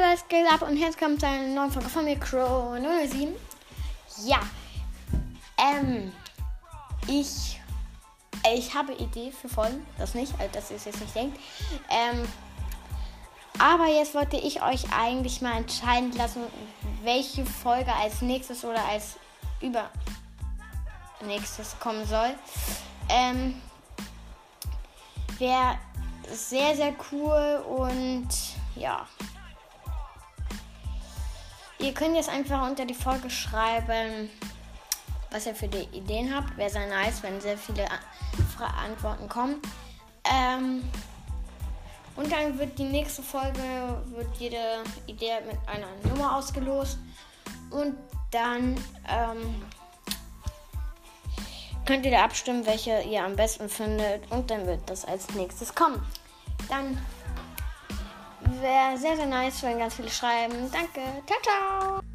Was geht ab? Und jetzt kommt eine neue Folge von mir, Crow 07. Ja, ähm, ich, ich habe Idee für Folgen, das nicht, also dass ihr es jetzt nicht denkt. Ähm, aber jetzt wollte ich euch eigentlich mal entscheiden lassen, welche Folge als nächstes oder als übernächstes kommen soll. Ähm, Wäre sehr, sehr cool und ja. Ihr könnt jetzt einfach unter die Folge schreiben, was ihr für die Ideen habt. Wäre sehr nice, wenn sehr viele Antworten kommen. Ähm, und dann wird die nächste Folge, wird jede Idee mit einer Nummer ausgelost. Und dann ähm, könnt ihr da abstimmen, welche ihr am besten findet. Und dann wird das als nächstes kommen. Dann wäre sehr, sehr nice, wenn ganz viele schreiben. Danke. Ciao, ciao.